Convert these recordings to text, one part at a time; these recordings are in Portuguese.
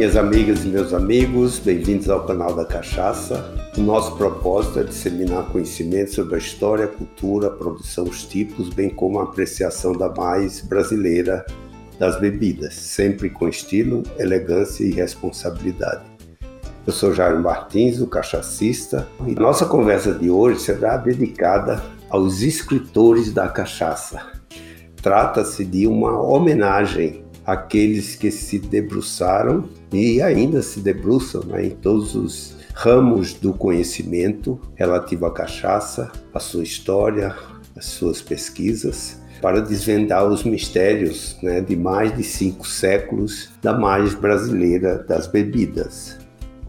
Minhas amigas e meus amigos, bem-vindos ao canal da Cachaça. O nosso propósito é disseminar conhecimento sobre a história, cultura, produção, os tipos, bem como a apreciação da mais brasileira das bebidas, sempre com estilo, elegância e responsabilidade. Eu sou Jair Martins, o cachacista, e nossa conversa de hoje será dedicada aos escritores da cachaça. Trata-se de uma homenagem àqueles que se debruçaram e ainda se debruçam né, em todos os ramos do conhecimento relativo à cachaça, a sua história, as suas pesquisas, para desvendar os mistérios né, de mais de cinco séculos da mais brasileira das bebidas.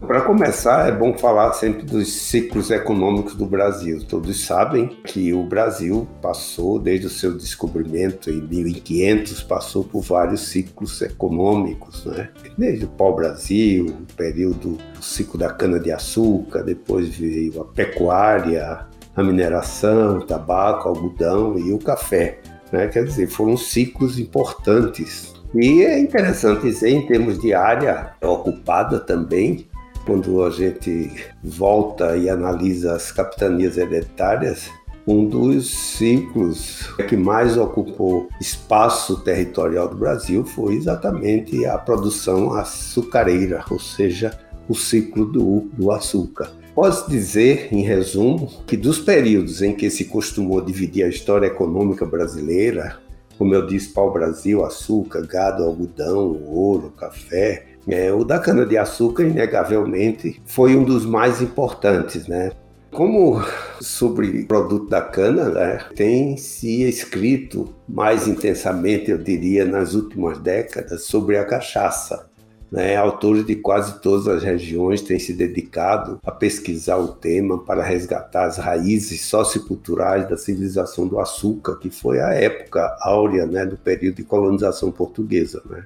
Para começar, é bom falar sempre dos ciclos econômicos do Brasil. Todos sabem que o Brasil passou, desde o seu descobrimento em 1500, passou por vários ciclos econômicos, né? Desde o pau-brasil, o período do ciclo da cana-de-açúcar, depois veio a pecuária, a mineração, o tabaco, o algodão e o café. Né? Quer dizer, foram ciclos importantes. E é interessante dizer, em termos de área ocupada também, quando a gente volta e analisa as capitanias hereditárias, um dos ciclos que mais ocupou espaço territorial do Brasil foi exatamente a produção açucareira, ou seja, o ciclo do, do açúcar. Pode dizer, em resumo, que dos períodos em que se costumou dividir a história econômica brasileira, como eu disse, pau-brasil, açúcar, gado, algodão, ouro, café, é, o da cana-de-açúcar, inegavelmente, foi um dos mais importantes, né? Como sobre o produto da cana, né, tem se escrito mais intensamente, eu diria, nas últimas décadas, sobre a cachaça. Né? Autores de quase todas as regiões têm se dedicado a pesquisar o tema para resgatar as raízes socioculturais da civilização do açúcar, que foi a época áurea né, do período de colonização portuguesa. Né?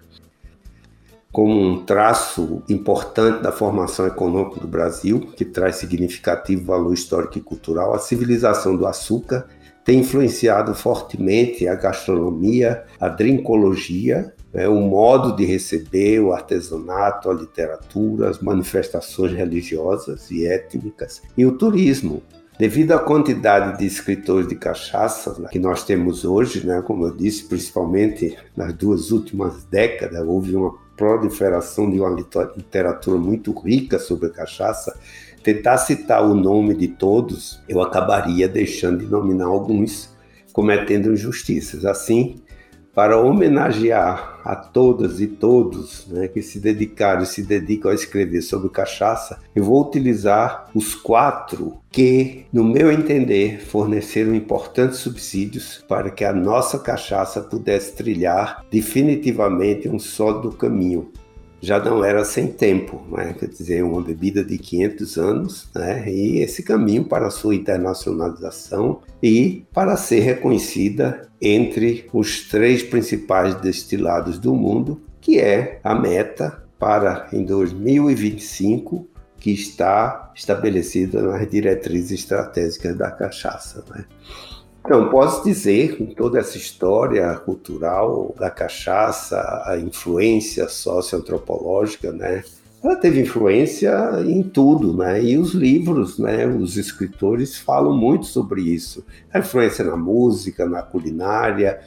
Como um traço importante da formação econômica do Brasil, que traz significativo valor histórico e cultural, a civilização do açúcar tem influenciado fortemente a gastronomia, a drincologia, né, o modo de receber, o artesanato, a literatura, as manifestações religiosas e étnicas e o turismo. Devido à quantidade de escritores de cachaça que nós temos hoje, né, como eu disse, principalmente nas duas últimas décadas, houve uma proliferação de uma literatura muito rica sobre cachaça, tentar citar o nome de todos, eu acabaria deixando de nominar alguns, cometendo injustiças. Assim, para homenagear a todas e todos né, que se dedicaram e se dedicam a escrever sobre cachaça, eu vou utilizar os quatro que, no meu entender, forneceram importantes subsídios para que a nossa cachaça pudesse trilhar definitivamente um sólido caminho já não era sem tempo, né? quer dizer, uma bebida de 500 anos, né? e esse caminho para sua internacionalização e para ser reconhecida entre os três principais destilados do mundo, que é a meta para em 2025 que está estabelecida nas diretrizes estratégicas da cachaça. Né? Então, posso dizer, com toda essa história cultural da cachaça, a influência socioantropológica, né? Ela teve influência em tudo, né? E os livros, né? Os escritores falam muito sobre isso. A influência na música, na culinária,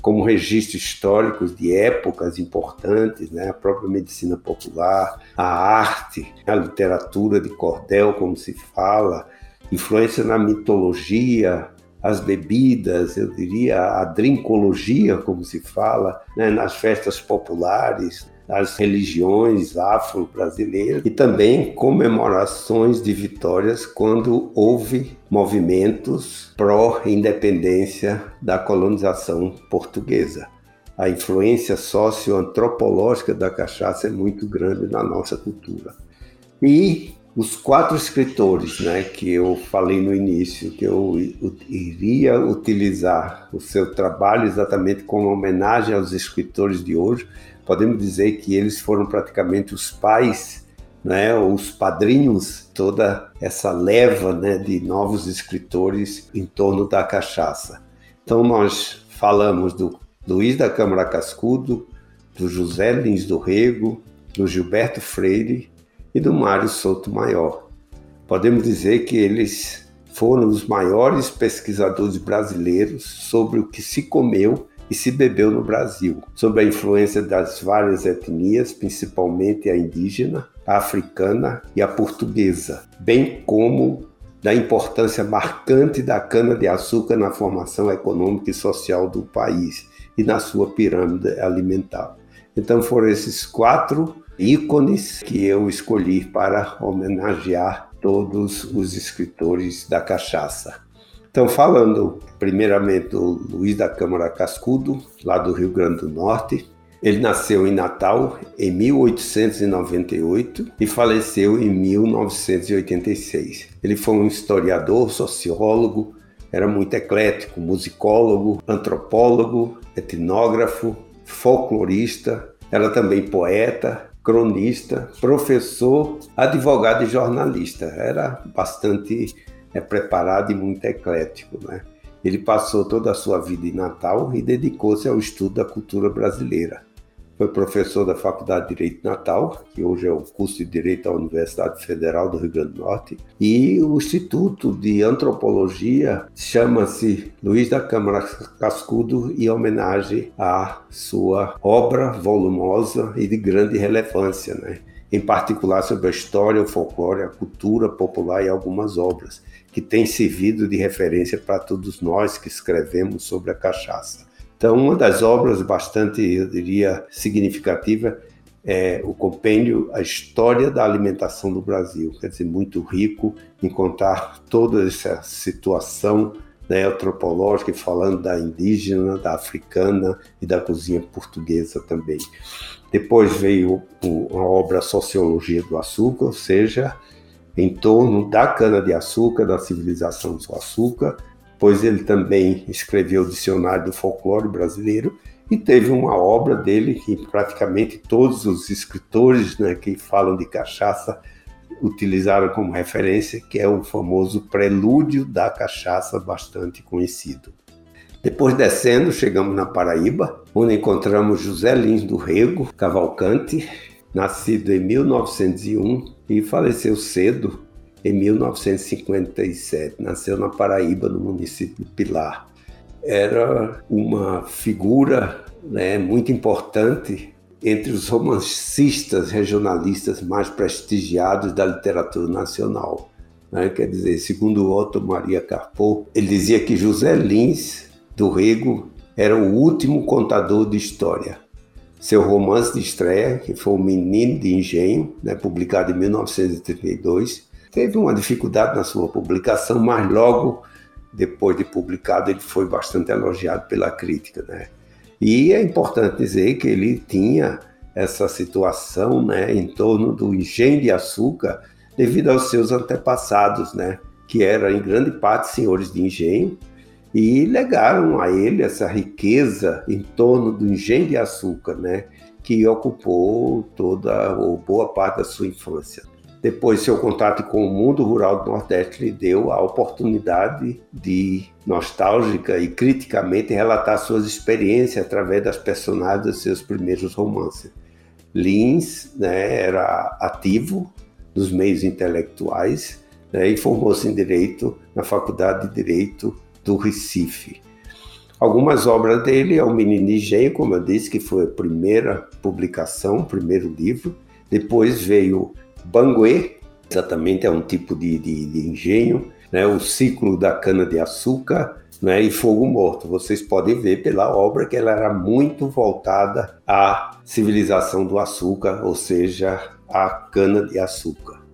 como registros históricos de épocas importantes, né? A própria medicina popular, a arte, a literatura de cordel, como se fala, influência na mitologia, as bebidas, eu diria a drincologia, como se fala, né, nas festas populares, nas religiões afro-brasileiras e também comemorações de vitórias quando houve movimentos pró-independência da colonização portuguesa. A influência socioantropológica da cachaça é muito grande na nossa cultura. E os quatro escritores né, que eu falei no início, que eu iria utilizar o seu trabalho exatamente como homenagem aos escritores de hoje, podemos dizer que eles foram praticamente os pais, né, os padrinhos, toda essa leva né, de novos escritores em torno da cachaça. Então nós falamos do Luiz da Câmara Cascudo, do José Lins do Rego, do Gilberto Freire e do Mário Souto Maior. Podemos dizer que eles foram os maiores pesquisadores brasileiros sobre o que se comeu e se bebeu no Brasil, sob a influência das várias etnias, principalmente a indígena, a africana e a portuguesa, bem como da importância marcante da cana-de-açúcar na formação econômica e social do país e na sua pirâmide alimentar. Então foram esses quatro ícones que eu escolhi para homenagear todos os escritores da cachaça. Então, falando primeiramente do Luiz da Câmara Cascudo, lá do Rio Grande do Norte, ele nasceu em Natal em 1898 e faleceu em 1986. Ele foi um historiador, sociólogo, era muito eclético, musicólogo, antropólogo, etnógrafo, folclorista, era também poeta, cronista, professor, advogado e jornalista. Era bastante é, preparado e muito eclético, né? Ele passou toda a sua vida em Natal e dedicou-se ao estudo da cultura brasileira. Foi professor da Faculdade de Direito Natal, que hoje é o curso de Direito da Universidade Federal do Rio Grande do Norte, e o Instituto de Antropologia chama-se Luiz da Câmara Cascudo em homenagem à sua obra volumosa e de grande relevância, né? em particular sobre a história, o folclore, a cultura popular e algumas obras, que têm servido de referência para todos nós que escrevemos sobre a cachaça. Então, uma das obras bastante, eu diria, significativa é o compêndio A História da Alimentação do Brasil, quer dizer, muito rico em contar toda essa situação né, antropológica, falando da indígena, da africana e da cozinha portuguesa também. Depois veio a obra Sociologia do Açúcar, ou seja, em torno da cana-de-açúcar, da civilização do açúcar, pois ele também escreveu o Dicionário do Folclore Brasileiro e teve uma obra dele que praticamente todos os escritores né, que falam de cachaça utilizaram como referência, que é o famoso Prelúdio da Cachaça, bastante conhecido. Depois descendo, chegamos na Paraíba, onde encontramos José Lins do Rego Cavalcante, nascido em 1901 e faleceu cedo, em 1957. Nasceu na Paraíba, no município de Pilar. Era uma figura né, muito importante entre os romancistas regionalistas mais prestigiados da literatura nacional. Né? Quer dizer, segundo Otto Maria Carpo, ele dizia que José Lins do Rego era o último contador de história. Seu romance de estreia, que foi O Menino de Engenho, né, publicado em 1932, teve uma dificuldade na sua publicação, mas logo depois de publicado ele foi bastante elogiado pela crítica, né? E é importante dizer que ele tinha essa situação, né, em torno do engenho de açúcar devido aos seus antepassados, né, que eram em grande parte senhores de engenho e legaram a ele essa riqueza em torno do engenho de açúcar, né, que ocupou toda ou boa parte da sua infância. Depois, seu contato com o mundo rural do Nordeste lhe deu a oportunidade de, nostálgica e criticamente, relatar suas experiências através das personagens dos seus primeiros romances. Lins né, era ativo nos meios intelectuais né, e formou-se em Direito na Faculdade de Direito do Recife. Algumas obras dele é O Menino Engenho, como eu disse, que foi a primeira publicação, o primeiro livro. Depois veio Banguê, exatamente é um tipo de, de, de engenho, né? o ciclo da cana-de-açúcar né? e fogo morto. Vocês podem ver pela obra que ela era muito voltada à civilização do açúcar, ou seja, à cana-de-açúcar.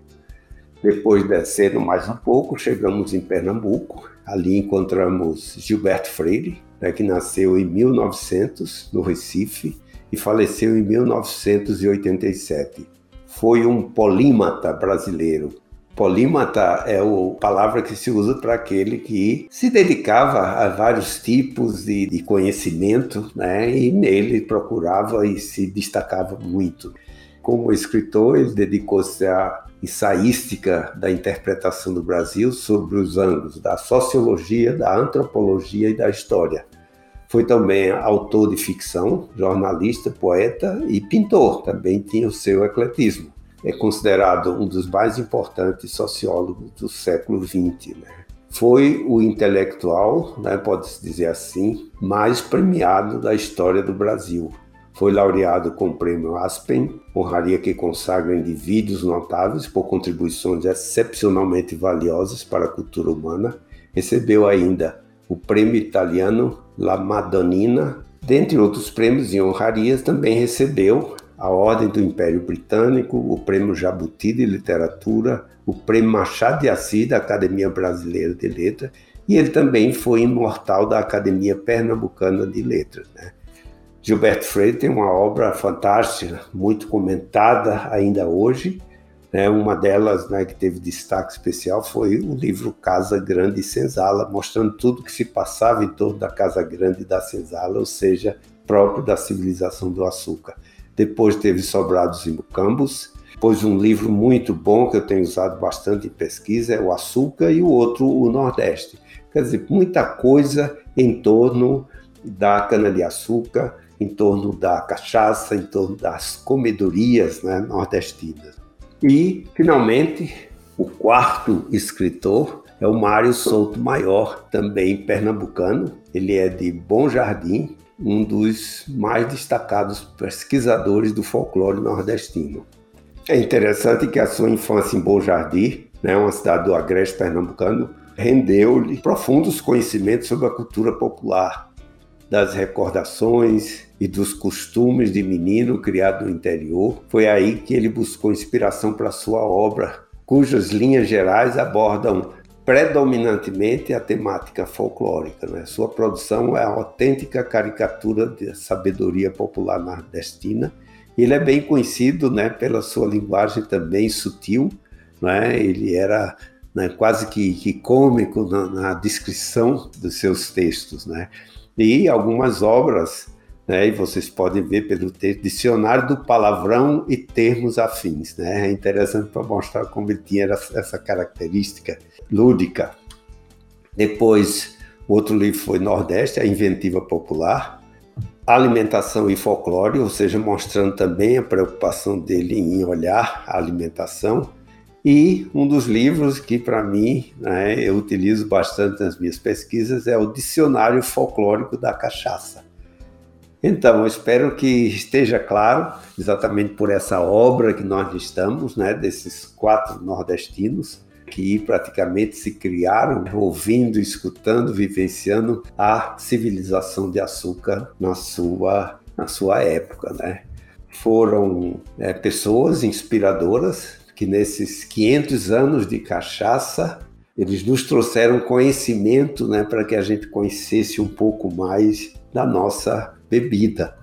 Depois descendo mais um pouco, chegamos em Pernambuco. Ali encontramos Gilberto Freire, né, que nasceu em 1900 no Recife e faleceu em 1987 foi um polímata brasileiro. Polímata é a palavra que se usa para aquele que se dedicava a vários tipos de, de conhecimento, né? E nele procurava e se destacava muito. Como escritor, ele dedicou-se à ensaística da interpretação do Brasil sobre os ângulos da sociologia, da antropologia e da história Foi também autor de ficção, jornalista, poeta e pintor. Também tinha o seu ecletismo. É considerado um dos mais importantes sociólogos do século XX. Né? Foi o intelectual, né, pode-se dizer assim, mais premiado da história do Brasil. Foi laureado com o prêmio Aspen, honraria que consagra indivíduos notáveis por contribuições excepcionalmente valiosas para a cultura humana. Recebeu ainda o prêmio italiano La Madonnina, dentre outros prêmios e honrarias, também recebeu a Ordem do Império Britânico, o Prêmio Jabuti de Literatura, o Prêmio Machado de Assis da Academia Brasileira de Letras, e ele também foi imortal da Academia Pernambucana de Letras. Né? Gilberto Freire tem uma obra fantástica, muito comentada ainda hoje. Né? Uma delas né, que teve destaque especial foi o livro Casa Grande e Senzala, mostrando tudo que se passava em torno da Casa Grande e da Senzala, ou seja, próprio da civilização do açúcar. Depois teve Sobrados e Mucambos, depois um livro muito bom que eu tenho usado bastante em pesquisa é o Açúcar e o outro o Nordeste. Quer dizer, muita coisa em torno da cana-de-açúcar, em torno da cachaça, em torno das comedorias né, nordestinas. E, finalmente, o quarto escritor é o Mário Souto Maior, também pernambucano. Ele é de Bom Jardim, um dos mais destacados pesquisadores do folclore nordestino. É interessante que a sua infância em Bom Jardim, né, uma cidade do agreste pernambucano, rendeu-lhe profundos conhecimentos sobre a cultura popular, das recordações e dos costumes de menino criado no interior. Foi aí que ele buscou inspiração para sua obra, cujas linhas gerais abordam predominantemente a temática folclórica. Né? Sua produção é a autêntica caricatura da sabedoria popular nordestina. Ele é bem conhecido né, pela sua linguagem também sutil. Né? Ele era né, quase que, que cômico na, na, descrição dos seus textos. Né? E algumas obras, né, e vocês podem ver pelo texto, Dicionário do Palavrão e Termos Afins. Né? É interessante para mostrar como ele tinha essa característica lúdica. Depois, outro livro foi Nordeste, a Inventiva Popular, Alimentação e Folclore, ou seja, mostrando também a preocupação dele em olhar a alimentação. E um dos livros que, para mim, né, eu utilizo bastante nas minhas pesquisas é o Dicionário Folclórico da Cachaça. Então, espero que esteja claro, exatamente por essa obra que nós estamos, né, desses quatro nordestinos, que praticamente se criaram ouvindo, escutando, vivenciando a civilização de açúcar na sua, na sua época, né? Foram é, pessoas inspiradoras que nesses 500 anos de cachaça eles nos trouxeram conhecimento, né, para que a gente conhecesse um pouco mais da nossa bebida.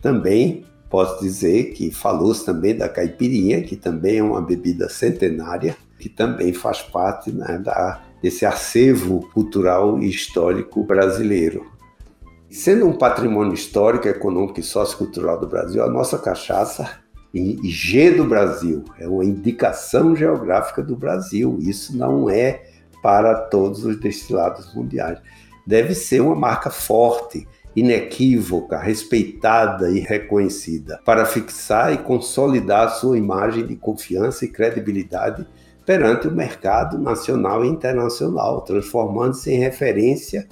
Também posso dizer que falou-se também da caipirinha, que também é uma bebida centenária, que também faz parte né, da, desse acervo cultural e histórico brasileiro. Sendo um patrimônio histórico, econômico e sociocultural do Brasil, a nossa cachaça em G do Brasil é uma indicação geográfica do Brasil. Isso não é para todos os destilados mundiais. Deve ser uma marca forte, inequívoca, respeitada e reconhecida, para fixar e consolidar sua imagem de confiança e credibilidade perante o mercado nacional e internacional, transformando-se em referência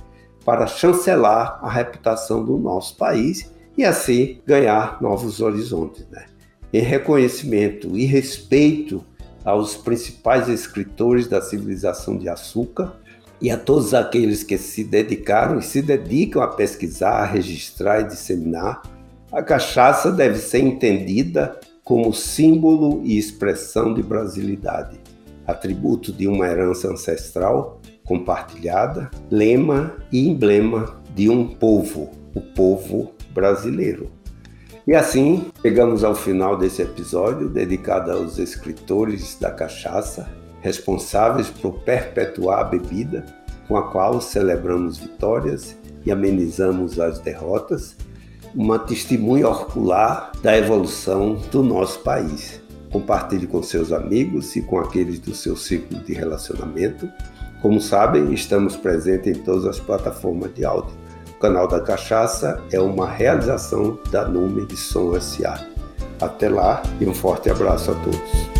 para chancelar a reputação do nosso país e assim ganhar novos horizontes. Né? Em reconhecimento e respeito aos principais escritores da civilização de açúcar e a todos aqueles que se dedicaram e se dedicam a pesquisar, a registrar e disseminar, a cachaça deve ser entendida como símbolo e expressão de brasilidade atributo de uma herança ancestral compartilhada, lema e emblema de um povo, o povo brasileiro. E assim, chegamos ao final desse episódio dedicado aos escritores da cachaça, responsáveis por perpetuar a bebida com a qual celebramos vitórias e amenizamos as derrotas, uma testemunha orcular da evolução do nosso país. Compartilhe com seus amigos e com aqueles do seu círculo de relacionamento. Como sabem, estamos presentes em todas as plataformas de áudio. Canal da Cachaça é uma realização da Nume de Som S.A. Até lá e um forte abraço a todos.